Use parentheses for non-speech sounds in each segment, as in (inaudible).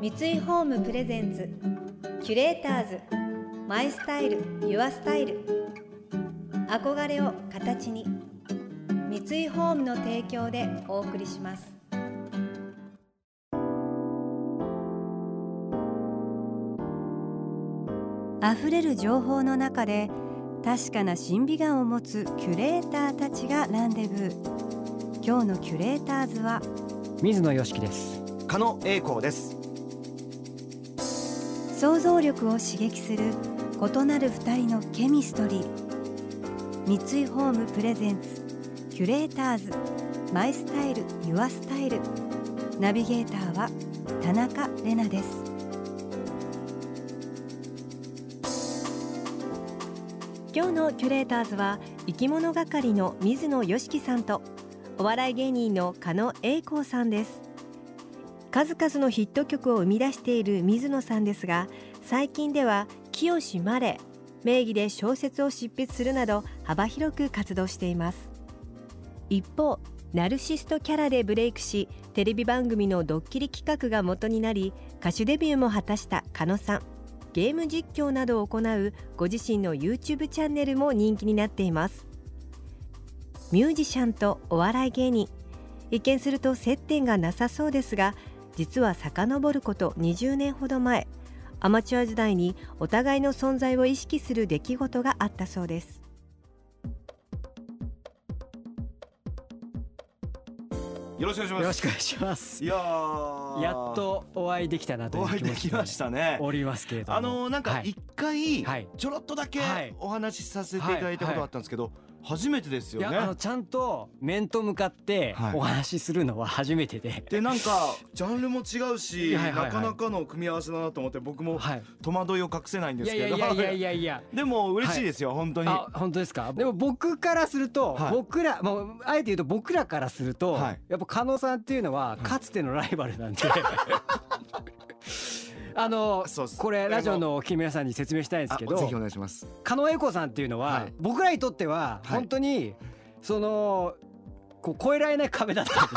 三井ホームプレゼンツキュレーターズマイスタイルユアスタイル。憧れを形に三井ホームの提供でお送りします。溢れる情報の中で確かな審美眼を持つキュレーターたちがランデブー。今日のキュレーターズは水野よしきです。加野英光です想像力を刺激する異なる二人のケミストリー。三井ホームプレゼンツキュレーターズ。マイスタイルユアスタイル。ナビゲーターは田中れなです。今日のキュレーターズは生き物係の水野よしきさんとお笑い芸人の加野英光さんです。数々のヒット曲を生み出している水野さんですが最近では清マレ名義で小説を執筆するなど幅広く活動しています。一方ナルシストキャラでブレイクしテレビ番組のドッキリ企画が元になり歌手デビューも果たした加野さん。ゲーム実況などを行うご自身の YouTube チャンネルも人気になっています。ミュージシャンとお笑い芸人。一見すると接点がなさそうですが実は遡ること20年ほど前アマチュア時代にお互いの存在を意識する出来事があったそうです。よろしくお願いします。よろしくお願いします。いやー。やっとお会いできたなというお会い気持ちでできましたね。おりますけれども。あのーなんかはい。一回はい。ちょろっとだけはい。お話しさせていただいたことがあったんですけど初めてですよいやあのねちゃんと面と向かってはい。お話しするのは初めてで、でなんかジャンルも違うしはいはいはい。なかなかの組み合わせだなと思って僕もはい。戸惑いを隠せないんですけど。いやいやいやいやいや (laughs) でも嬉しいですよ本当に。あ本当ですか？でも僕からすると、はい。僕らもうあえて言うと僕らからすると、はい。やっぱ加納さんっていうのはかつてのライバルなんで、(laughs) あのこれラジオのお聞きの皆さんに説明したいんですけどあぜひお願いします。加納英子さんっていうのは、はい。僕らにとってははい。本当にそのこう越えられない壁だったんで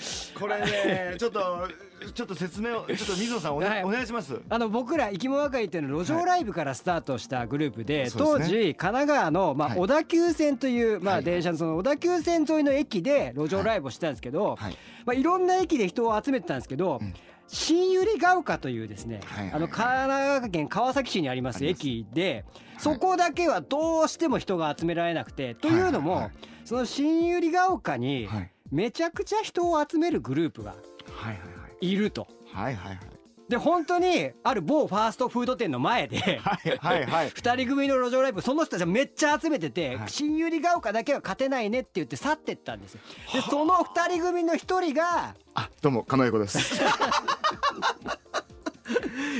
すよ。(laughs) これねちょっとちょっと説明をちょっと水野さんお,、はい。お願いします。あの僕ら生き物係っていうのは路上ライブからスタートしたグループで、当そうですね。時神奈川の、まあはい。小田急線という、まあ、はい。電車のその小田急線沿いの駅で路上ライブをしてたんですけど、はい。まあ、いろんな駅で人を集めてたんですけど、うん新百合ヶ丘というですね、はいはいあの神奈川県川崎市にあります駅でそこだけはどうしても人が集められなくて、というのも、はいはい。その新百合ヶ丘にはい。めちゃくちゃ人を集めるグループがはいはい。いると。はいはいはいで本当にある某ファーストフード店の前ではいはいはい。二人組の路上ライブその人たちはめっちゃ集めてて、はい。新百合ヶ丘だけは勝てないねって言って去ってったんですよ。でその二人組の一人があどうも加納英子です。(laughs)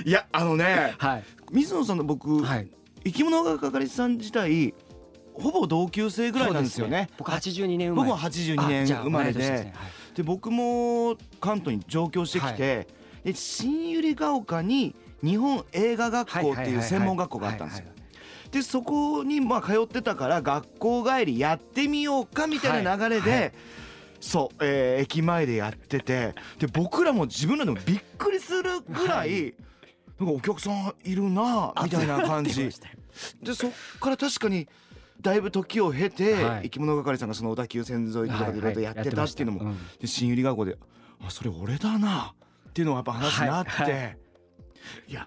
いやあのねはい。水野さんの僕、はい。生き物係さん自体ほぼ同級生ぐらいなんですよね。僕82年生まれ。僕は82年生まれで同い年すね。はい。で僕も関東に上京してきて、で新百合ヶ丘に日本映画学校っていう専門学校があったんですよ。でそこにまあ通ってたから学校帰りやってみようかみたいな流れで、はい。はいそう、えー駅前でやっててで僕らも自分らでもびっくりするぐらい、なんかお客さんいるなみたいな感じ。でそっから確かにだいぶ時を経て、はい。生き物係さんがその小田急線沿いとかでいろいろやってたっていうのも、はいはいで新百合ヶ丘であそれ俺だなっていうのがやっぱ話になって、はいはい。いや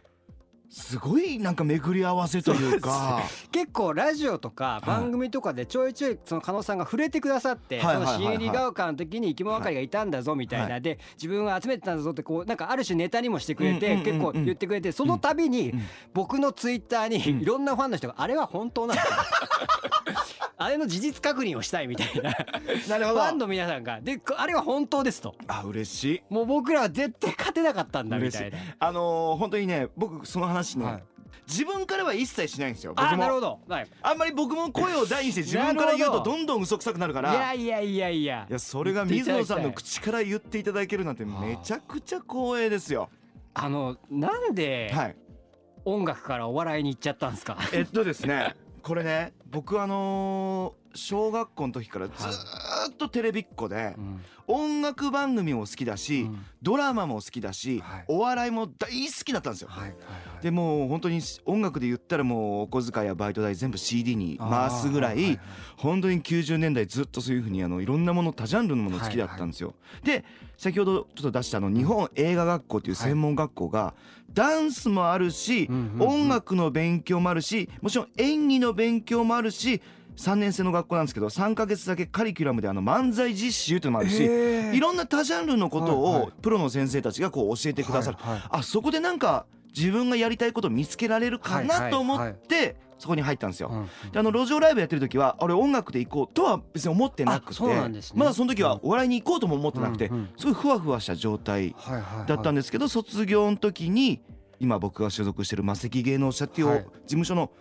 すごいなんか巡り合わせというか。結構ラジオとか番組とかでちょいちょいその加納さんが触れてくださって、はいその新百合ヶ丘の時に生き物係がい。たんだぞみたいな、はで自分が集めてたんだぞってこうなんかある種ネタにもしてくれて、結構言ってくれてその度にうん僕のツイッターうんにいろんなファンの人があれは本当なのか (laughs) あれの事実確認をしたいみたいな。(laughs) なるファンの皆さんがであれは本当ですと。あ嬉しい。もう僕らは絶対勝てなかったんだみたいな。あのー本当にね僕その話ね、はい。自分からは一切しないんですよ。僕もあなるほど、はい、あんまり僕も声を大にして自分から言うとど。どんどん嘘くさくなるかいらやいやいやいや。いやそれが水野さんの口から言っていただけるなんてめちゃくちゃ光栄ですよ。あのなんではい。音楽からお笑いに行っちゃったんですか？えっとですね、(laughs) これね、僕あのー小学校の時からずっとテレビっ子でうん。音楽番組も好きだし、うん。ドラマも好きだし、はい。お笑いも大好きだったんですよ。でもう本当に音楽で言ったらもうお小遣いやバイト代全部 CD に回すぐらい本当に90年代ずっとそういうふうにあのいろんなもの多ジャンルのもの好きだったんですよ。で先ほどちょっと出したあの日本映画学校っていう専門学校がダンスもあるし音楽の勉強もあるしもちろん演技の勉強もあるし3年生の学校なんですけど3ヶ月だけカリキュラムであの漫才実習っていうのもあるしいろんな多ジャンルのことをプロの先生たちがこう教えてくださる。はいはいあそこでなんか自分がやりたいことを見つけられるかないと思はい。ってそこに入ったんですよ。うんであの路上ライブやってる時は俺音楽で行こうとは別に思ってなくてまだその時はお笑いに行こうとも思ってなくてすごいふわふわした状態だったんですけど卒業の時に今僕が所属してる魔石芸能者っていうはい。事務所の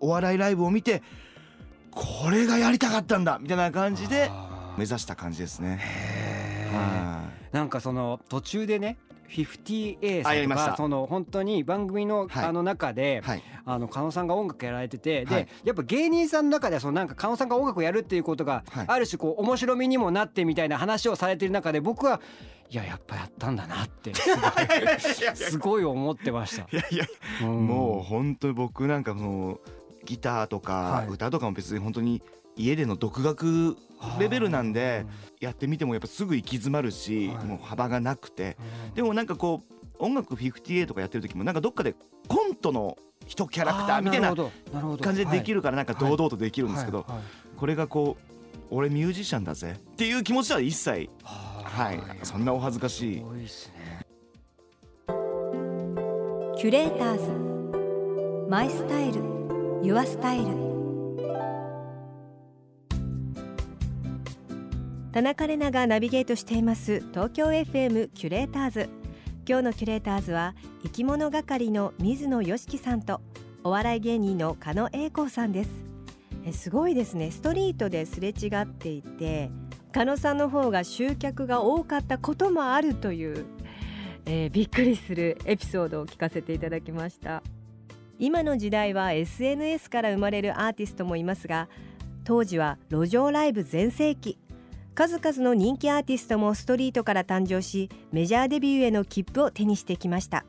お笑いライブを見てこれがやりたかったんだみたいな感じで目指した感じですね。なんかその途中でね 50A さんとかその本当に番組のはい。あの中ではい。あの加納さんが音楽やられててはい。でやっぱ芸人さんの中ではそのなんか加納さんが音楽をやるっていうことがはい。ある種こう面白みにもなってみたいな話をされてる中で僕はいややっぱやったんだなってすごい思ってました。いやいやうん。もう本当に僕なんかもうギターとかはい。歌とかも別に本当に家での独学レベルなんでやってみてもやっぱすぐ行き詰まるしはい。もう幅がなくて。うん。でもなんかこう音楽58とかやってる時もなんかどっかでコントの一キャラクターみたいなあーるほど。なるほど。感じでできるからなんか堂々とできるんですけどこれがこう俺ミュージシャンだぜっていう気持ちは一切はい。そんなお恥ずかしい。キュレーターズ。マイスタイルユアスタイル田中れながナビゲートしています。東京 FM キュレーターズ。今日のキュレーターズは生き物係の水野よしきさんとお笑い芸人の加野英孝さんです。えすごいですね。ストリートですれ違っていて加野さんの方が集客が多かったこともあるというえーびっくりするエピソードを聞かせていただきました。今の時代は SNS から生まれるアーティストもいますが当時は路上ライブ全盛期。数々の人気アーティストもストリートから誕生しメジャーデビューへの切符を手にしてきました。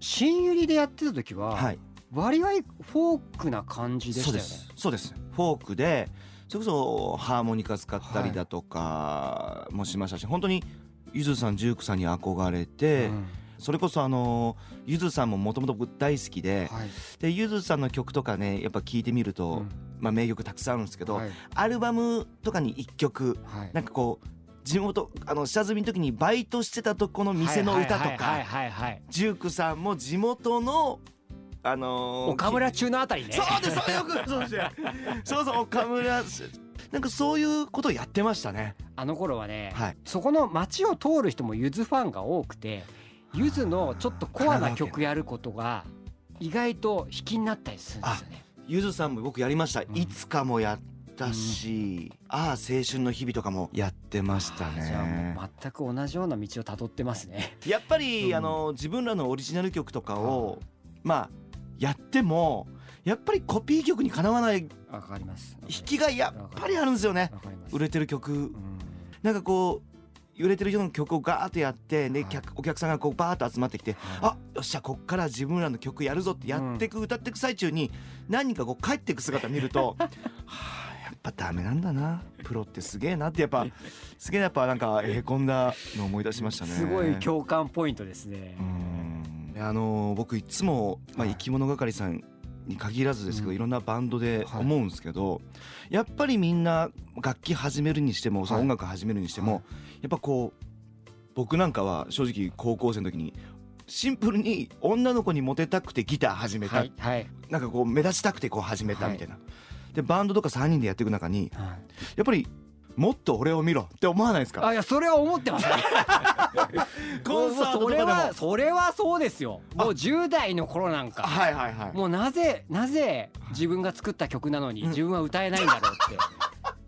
新百合でやってた時は、はい。割合フォークな感じでしたよね。そうです。そうです。フォークでそれこそハーモニカ使ったりだとかもしましたし、本当にゆずさんジュークさんに憧れて、うんそれこそあのゆずさんももともと僕大好きではい。でゆずさんの曲とかねやっぱ聴いてみると、うん。まあ、名曲たくさんあるんですけど、はい。アルバムとかに1曲はい。なんかこう地元あの下積みの時にバイトしてたとこの店の歌とかはいはいはい。ジュークさんも地元のあのー岡村中のあたりね。そうですそうよく (laughs) そうそうそう岡村なんかそういうことをやってましたね。あの頃はね、はい。そこの街を通る人もゆずファンが多くてゆずのちょっとコアな曲やることが意外と引きになったりするんですよね。ゆずさんも僕やりました、ん。いつかもやったし、ああ青春の日々とかもやってましたあーじゃあねもう全く同じような道をたどってますね。(laughs) やっぱり、うん。あの自分らのオリジナル曲とかをまあやってもやっぱりコピー曲にかなわないわかります。引きがやっぱりあるんですよね。売れてる曲。うん。なんかこう売れてる人の曲をガーッとやってで、はい。客お客さんがこうバーッと集まってきてあよっしゃこっから自分らの曲やるぞってやってく、歌ってく最中に何人かこう帰ってく姿見ると (laughs) はあやっぱダメなんだなプロってすげえなってやっぱすげえやっぱなんかへこんだのを思い出しましたね。すごい共感ポイントですね。う。ん。あの僕いつも、まあ、はい。生き物係さんに限らずですけど、うん。いろんなバンドではい。思うんですけど、やっぱりみんな楽器始めるにしても、音楽始めるにしても、はい。やっぱこう僕なんかは正直高校生の時にシンプルに女の子にモテたくてギター始めた、はい。はい。なんかこう目立ちたくてこう始めたみたいな。でバンドとか3人でやっていく中にはい。やっぱりもっと俺を見ろって思わないですか？あいやそれは思ってますね。(laughs) コンサートとかでも。それはそれはそうですよ。あ。もう10代の頃なんか。はいはいはい。もうなぜなぜ自分が作った曲なのにうん。自分は歌えないんだろうって。(laughs)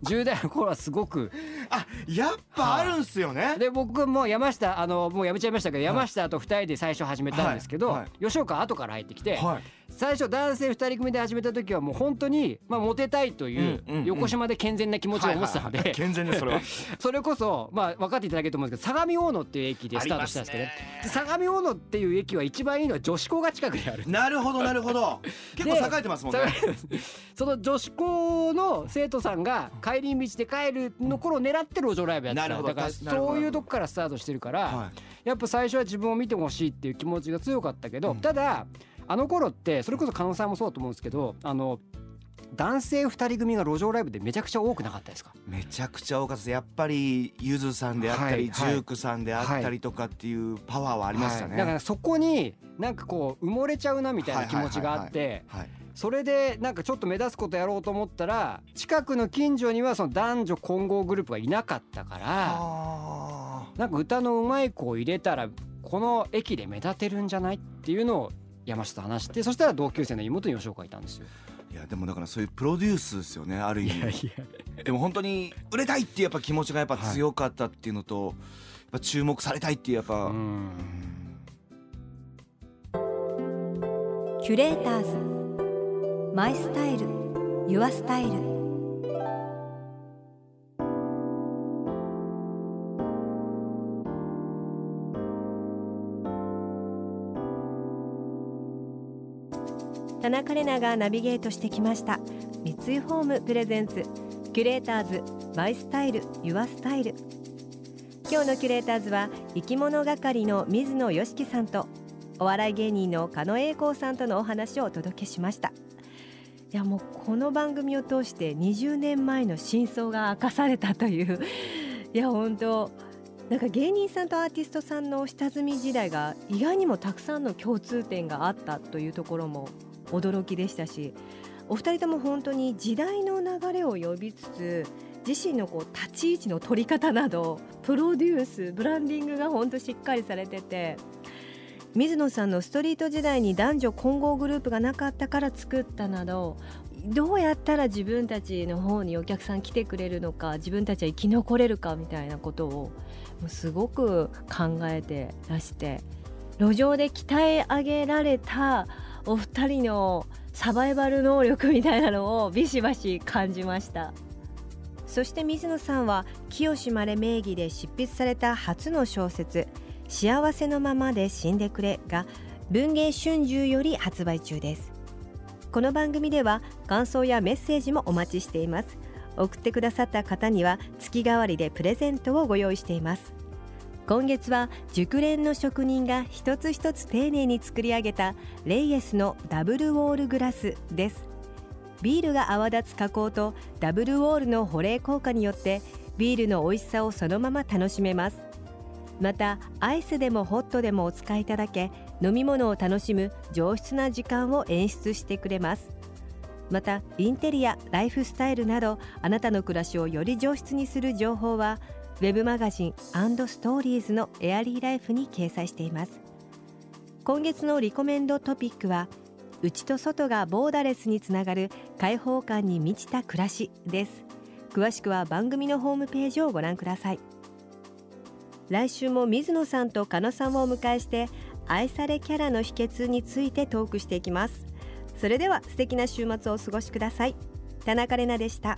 10代の頃はすごく。あやっぱあるんすよね、で僕も山下あのもうやめちゃいましたけどい。山下と2人で最初始めたんですけど、はいは吉岡後から入ってきて、はい最初男性2人組で始めた時はもう本当にまあモテたいといううんうんうん。横島で健全な気持ちを持ってたので健全ですそれは。(laughs) それこそまあ分かっていただけると思うんですけど相模大野っていう駅でスタートしたんですけどねで相模大野っていう駅は一番いいのは女子校が近くにあるなるほど (laughs) なるほど。結構栄えてますもんね。その女子校の生徒さんが帰り道で帰るの頃を狙って路上ライブやってた。だからそういうとこからスタートしてるから、はい。やっぱ最初は自分を見てほしいっていう気持ちが強かったけど、うん。ただあの頃ってそれこそ加納さんもそうだと思うんですけどあの男性2人組が路上ライブでめちゃくちゃ多くなかったですか？めちゃくちゃ多かったです。やっぱりゆずさんであったり、ジュークさんであったりとかっていうパワーはありましたね、はい。だからそこになんかこう埋もれちゃうなみたいな気持ちがあってはい。それでなんかちょっと目立つことやろうと思ったら近くの近所にはその男女混合グループがいなかったからあ。なんか歌のうまい子を入れたらこの駅で目立てるんじゃない？っていうのを山下と話してそしたら同級生の妹に吉岡がいたんですよ。ーいやでもだからそういうプロデュースですよねある意味。やでも本当に売れたいっていうやっぱ気持ちがやっぱ強かったっていうのと、やっぱ注目されたいっていうやっぱ、キュレーターズ。マイスタイル。ユアスタイル田中れながナビゲートしてきました。三井ホームプレゼンツキュレーターズマイスタイルユアスタイル。今日のキュレーターズは生き物係の水野よしきさんとお笑い芸人の狩野英孝さんとのお話をお届けしました。いやもうこの番組を通して20年前の真相が明かされたという。いや本当なんか芸人さんとアーティストさんの下積み時代が意外にもたくさんの共通点があったというところも驚きでしたしお二人とも本当に時代の流れを呼びつつ自身のこう立ち位置の取り方などプロデュースブランディングが本当しっかりされてて水野さんのストリート時代に男女混合グループがなかったから作ったなどどうやったら自分たちの方にお客さん来てくれるのか自分たちは生き残れるかみたいなことをすごく考えてらして路上で鍛え上げられたお二人のサバイバル能力みたいなのをビシバシ感じました。そして水野さんは清まれ名義で執筆された初の小説「幸せのままで死んでくれ」が文藝春秋より発売中です。この番組では感想やメッセージもお待ちしています。送ってくださった方には月替わりでプレゼントをご用意しています。今月は熟練の職人が一つ一つ丁寧に作り上げたレイエスのダブルウォールグラスです。ビールが泡立つ加工とダブルウォールの保冷効果によってビールの美味しさをそのまま楽しめます。またアイスでもホットでもお使いいただけ飲み物を楽しむ上質な時間を演出してくれます。またインテリアライフスタイルなどあなたの暮らしをより上質にする情報はウェブマガジンストーリーズのエアリーライフに掲載しています。今月のリコメンドトピックは内と外がボーダレスにつながる開放感に満ちた暮らしです。詳しくは番組のホームページをご覧ください。来週も水野さんと加野さんをお迎えして愛されキャラの秘訣についてトークしていきます。それでは素敵な週末をお過ごしください。田中れなでした。